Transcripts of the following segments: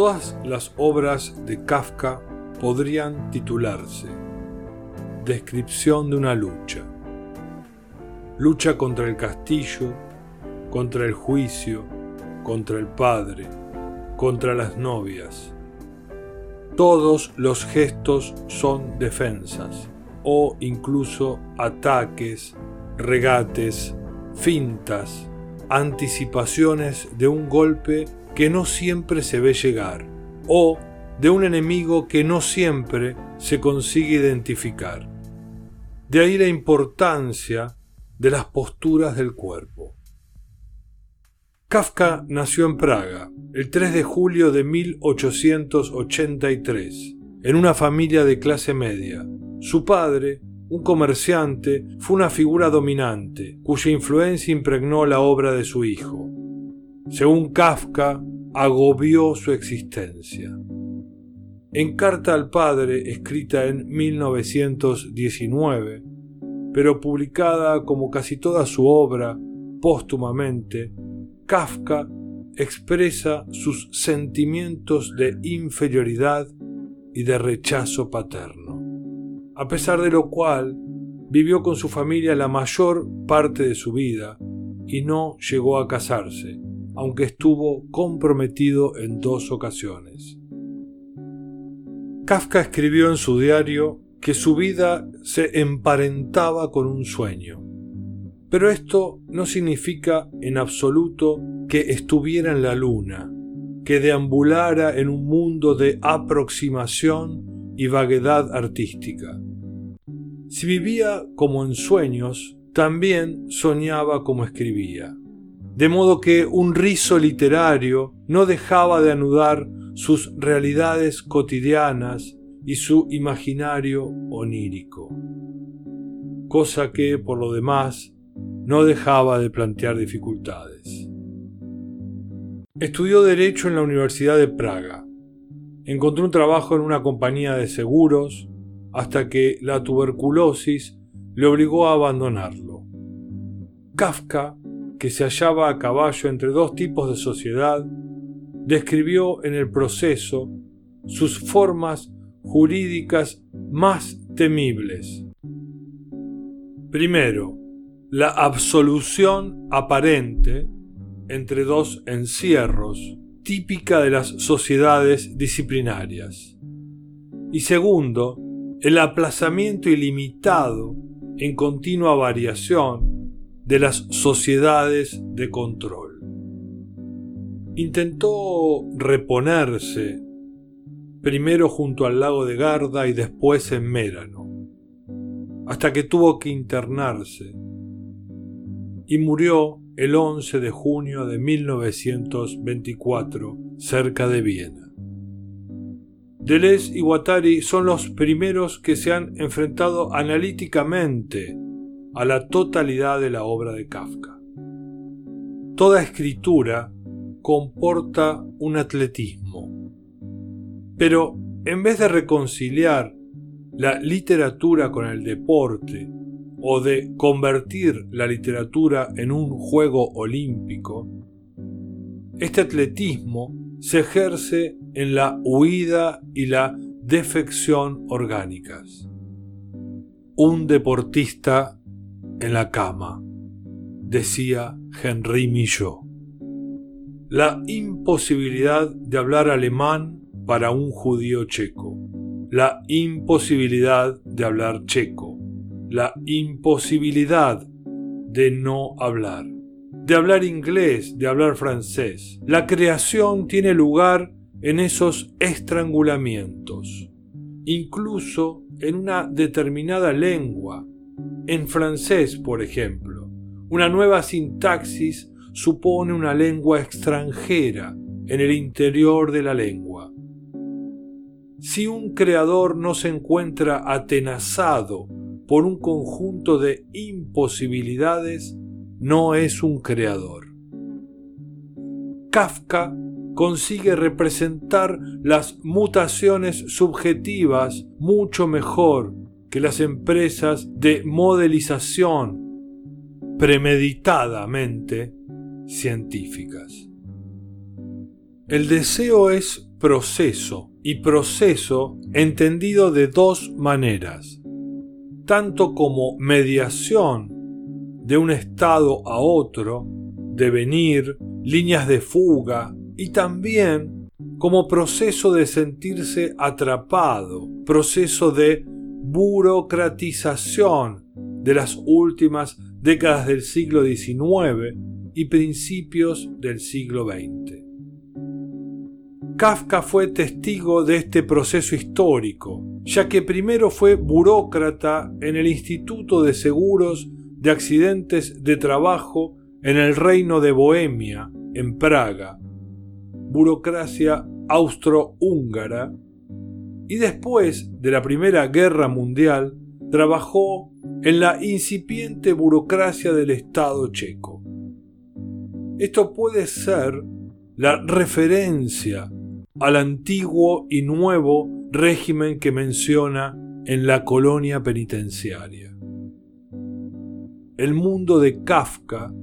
Todas las obras de Kafka podrían titularse Descripción de una lucha. Lucha contra el castillo, contra el juicio, contra el padre, contra las novias. Todos los gestos son defensas o incluso ataques, regates, fintas, anticipaciones de un golpe que no siempre se ve llegar o de un enemigo que no siempre se consigue identificar. De ahí la importancia de las posturas del cuerpo. Kafka nació en Praga el 3 de julio de 1883, en una familia de clase media. Su padre, un comerciante, fue una figura dominante, cuya influencia impregnó la obra de su hijo. Según Kafka, agobió su existencia. En carta al padre, escrita en 1919, pero publicada como casi toda su obra póstumamente, Kafka expresa sus sentimientos de inferioridad y de rechazo paterno a pesar de lo cual vivió con su familia la mayor parte de su vida y no llegó a casarse, aunque estuvo comprometido en dos ocasiones. Kafka escribió en su diario que su vida se emparentaba con un sueño. Pero esto no significa en absoluto que estuviera en la luna, que deambulara en un mundo de aproximación y vaguedad artística. Si vivía como en sueños, también soñaba como escribía. De modo que un rizo literario no dejaba de anudar sus realidades cotidianas y su imaginario onírico. Cosa que, por lo demás, no dejaba de plantear dificultades. Estudió Derecho en la Universidad de Praga. Encontró un trabajo en una compañía de seguros hasta que la tuberculosis le obligó a abandonarlo. Kafka, que se hallaba a caballo entre dos tipos de sociedad, describió en el proceso sus formas jurídicas más temibles. Primero, la absolución aparente entre dos encierros, típica de las sociedades disciplinarias. Y segundo, el aplazamiento ilimitado en continua variación de las sociedades de control. Intentó reponerse, primero junto al lago de Garda y después en Mérano, hasta que tuvo que internarse y murió el 11 de junio de 1924 cerca de Viena. Deleuze y Guattari son los primeros que se han enfrentado analíticamente a la totalidad de la obra de Kafka. Toda escritura comporta un atletismo. Pero en vez de reconciliar la literatura con el deporte o de convertir la literatura en un juego olímpico, este atletismo se ejerce en la huida y la defección orgánicas. Un deportista en la cama, decía Henri Millot. La imposibilidad de hablar alemán para un judío checo. La imposibilidad de hablar checo. La imposibilidad de no hablar de hablar inglés, de hablar francés. La creación tiene lugar en esos estrangulamientos, incluso en una determinada lengua. En francés, por ejemplo, una nueva sintaxis supone una lengua extranjera en el interior de la lengua. Si un creador no se encuentra atenazado por un conjunto de imposibilidades, no es un creador. Kafka consigue representar las mutaciones subjetivas mucho mejor que las empresas de modelización premeditadamente científicas. El deseo es proceso, y proceso entendido de dos maneras, tanto como mediación de un estado a otro, devenir, líneas de fuga, y también como proceso de sentirse atrapado, proceso de burocratización de las últimas décadas del siglo XIX y principios del siglo XX. Kafka fue testigo de este proceso histórico, ya que primero fue burócrata en el Instituto de Seguros de Accidentes de Trabajo en el Reino de Bohemia, en Praga, burocracia austrohúngara, y después de la Primera Guerra Mundial trabajó en la incipiente burocracia del Estado checo. Esto puede ser la referencia al antiguo y nuevo régimen que menciona en la colonia penitenciaria. El mundo de Kafka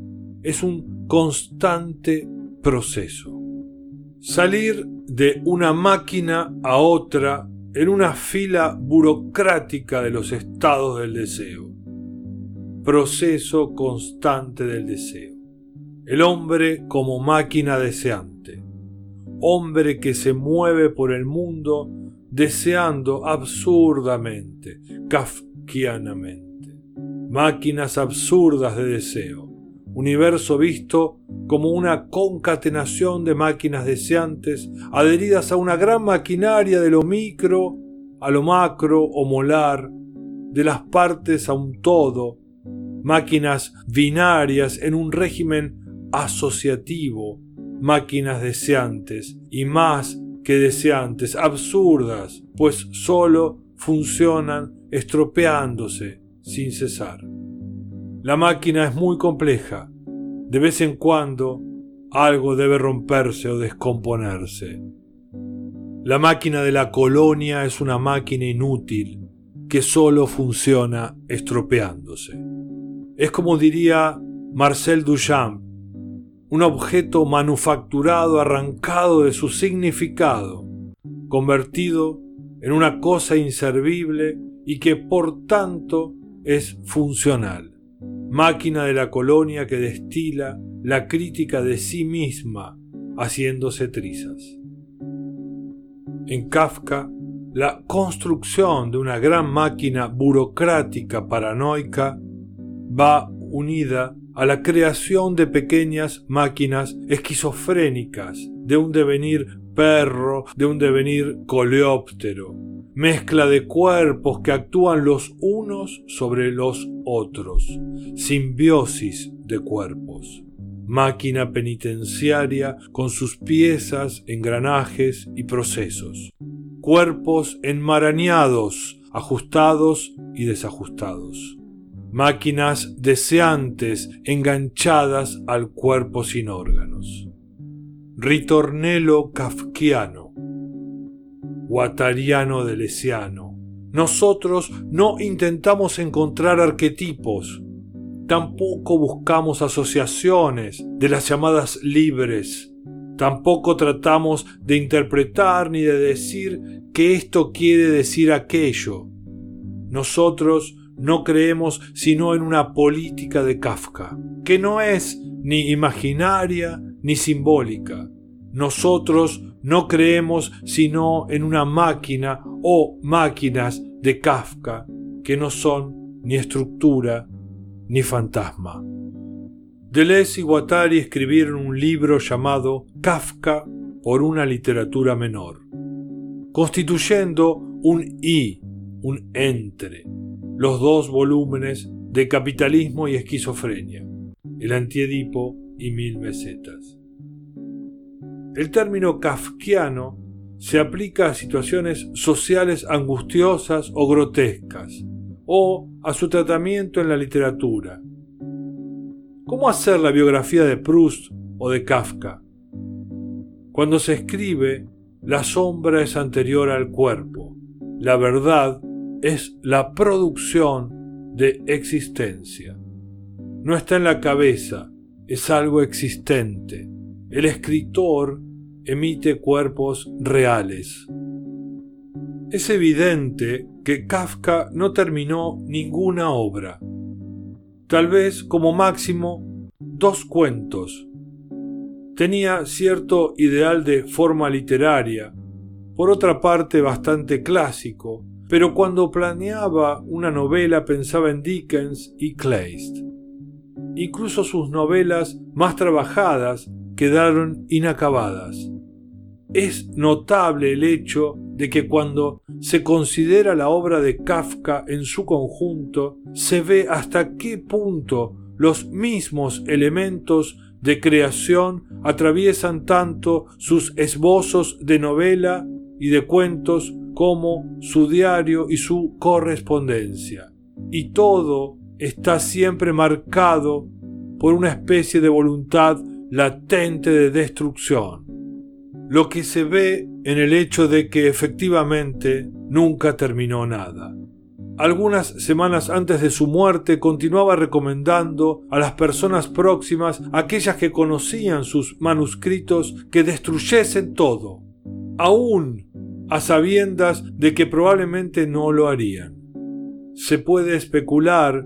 es un constante proceso. Salir de una máquina a otra en una fila burocrática de los estados del deseo. Proceso constante del deseo. El hombre como máquina deseante hombre que se mueve por el mundo deseando absurdamente, kafkianamente. Máquinas absurdas de deseo, universo visto como una concatenación de máquinas deseantes adheridas a una gran maquinaria de lo micro a lo macro o molar, de las partes a un todo, máquinas binarias en un régimen asociativo máquinas deseantes y más que deseantes, absurdas, pues sólo funcionan estropeándose sin cesar. La máquina es muy compleja. De vez en cuando algo debe romperse o descomponerse. La máquina de la colonia es una máquina inútil que sólo funciona estropeándose. Es como diría Marcel Duchamp un objeto manufacturado arrancado de su significado, convertido en una cosa inservible y que por tanto es funcional, máquina de la colonia que destila la crítica de sí misma haciéndose trizas. En Kafka, la construcción de una gran máquina burocrática paranoica va unida a la creación de pequeñas máquinas esquizofrénicas, de un devenir perro, de un devenir coleóptero, mezcla de cuerpos que actúan los unos sobre los otros, simbiosis de cuerpos, máquina penitenciaria con sus piezas, engranajes y procesos, cuerpos enmarañados, ajustados y desajustados. Máquinas deseantes enganchadas al cuerpo sin órganos. Ritornelo kafkiano, guattariano delesiano. Nosotros no intentamos encontrar arquetipos, tampoco buscamos asociaciones de las llamadas libres, tampoco tratamos de interpretar ni de decir que esto quiere decir aquello. Nosotros no creemos sino en una política de Kafka, que no es ni imaginaria ni simbólica. Nosotros no creemos sino en una máquina o máquinas de Kafka, que no son ni estructura ni fantasma. Deleuze y Guattari escribieron un libro llamado Kafka por una literatura menor, constituyendo un I, un entre, los dos volúmenes de Capitalismo y Esquizofrenia, El Antiedipo y Mil Mesetas. El término kafkiano se aplica a situaciones sociales angustiosas o grotescas, o a su tratamiento en la literatura. ¿Cómo hacer la biografía de Proust o de Kafka? Cuando se escribe, la sombra es anterior al cuerpo, la verdad es la producción de existencia. No está en la cabeza, es algo existente. El escritor emite cuerpos reales. Es evidente que Kafka no terminó ninguna obra. Tal vez como máximo dos cuentos. Tenía cierto ideal de forma literaria, por otra parte bastante clásico, pero cuando planeaba una novela pensaba en Dickens y Kleist. Incluso sus novelas más trabajadas quedaron inacabadas. Es notable el hecho de que cuando se considera la obra de Kafka en su conjunto, se ve hasta qué punto los mismos elementos de creación atraviesan tanto sus esbozos de novela y de cuentos como su diario y su correspondencia. Y todo está siempre marcado por una especie de voluntad latente de destrucción. Lo que se ve en el hecho de que efectivamente nunca terminó nada. Algunas semanas antes de su muerte continuaba recomendando a las personas próximas, aquellas que conocían sus manuscritos, que destruyesen todo, aún a sabiendas de que probablemente no lo harían. Se puede especular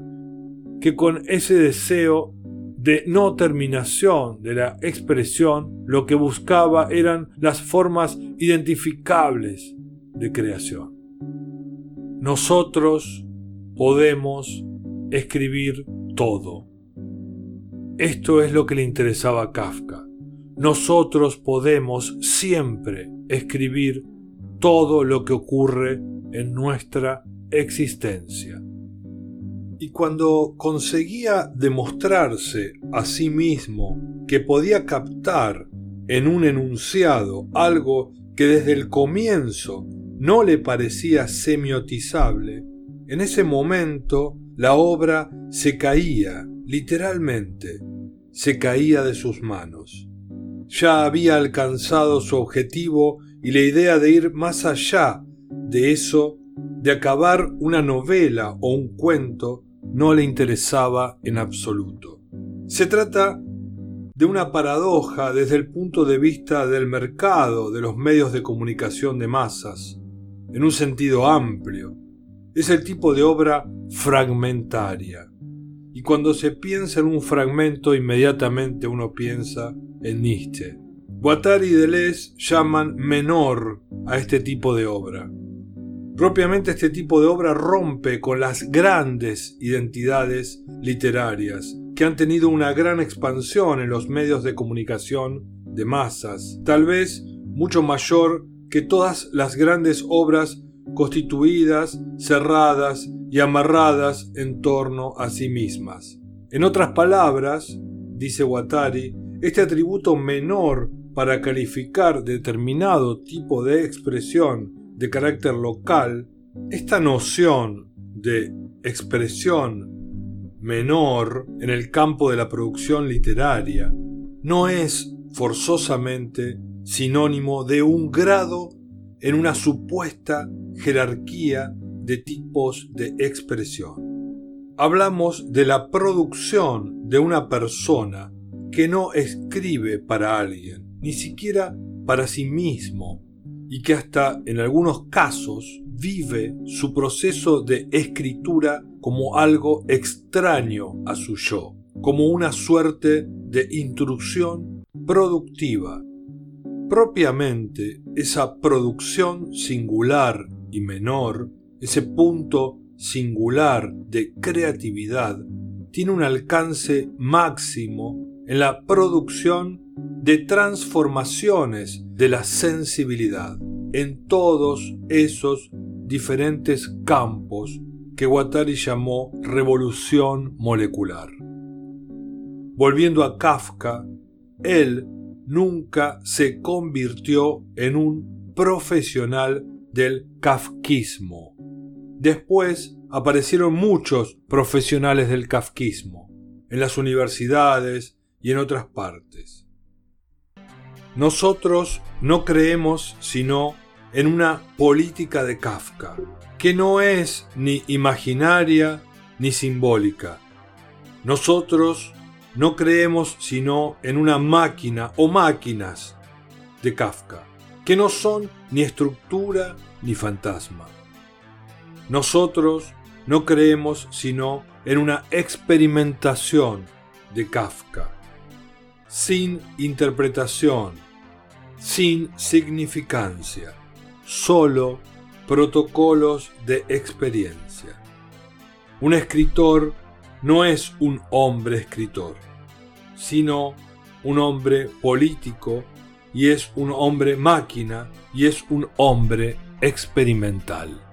que con ese deseo de no terminación de la expresión, lo que buscaba eran las formas identificables de creación. Nosotros podemos escribir todo. Esto es lo que le interesaba a Kafka. Nosotros podemos siempre escribir todo lo que ocurre en nuestra existencia y cuando conseguía demostrarse a sí mismo que podía captar en un enunciado algo que desde el comienzo no le parecía semiotizable, en ese momento la obra se caía, literalmente, se caía de sus manos. Ya había alcanzado su objetivo y la idea de ir más allá de eso, de acabar una novela o un cuento, no le interesaba en absoluto. Se trata de una paradoja desde el punto de vista del mercado de los medios de comunicación de masas, en un sentido amplio. Es el tipo de obra fragmentaria. Y cuando se piensa en un fragmento, inmediatamente uno piensa en Nietzsche. Guattari y Deleuze llaman menor a este tipo de obra. Propiamente este tipo de obra rompe con las grandes identidades literarias que han tenido una gran expansión en los medios de comunicación de masas, tal vez mucho mayor que todas las grandes obras constituidas, cerradas y amarradas en torno a sí mismas. En otras palabras, dice Guattari, este atributo menor para calificar determinado tipo de expresión de carácter local, esta noción de expresión menor en el campo de la producción literaria no es forzosamente sinónimo de un grado en una supuesta jerarquía de tipos de expresión. Hablamos de la producción de una persona que no escribe para alguien, ni siquiera para sí mismo, y que hasta en algunos casos vive su proceso de escritura como algo extraño a su yo, como una suerte de intrusión productiva. Propiamente esa producción singular y menor, ese punto singular de creatividad, tiene un alcance máximo en la producción de transformaciones de la sensibilidad en todos esos diferentes campos que Guattari llamó revolución molecular. Volviendo a Kafka, él nunca se convirtió en un profesional del kafkismo. Después aparecieron muchos profesionales del kafkismo en las universidades y en otras partes. Nosotros no creemos sino en una política de Kafka, que no es ni imaginaria ni simbólica. Nosotros no creemos sino en una máquina o máquinas de Kafka, que no son ni estructura ni fantasma. Nosotros no creemos sino en una experimentación de Kafka, sin interpretación, sin significancia, solo protocolos de experiencia. Un escritor no es un hombre escritor, sino un hombre político y es un hombre máquina y es un hombre experimental.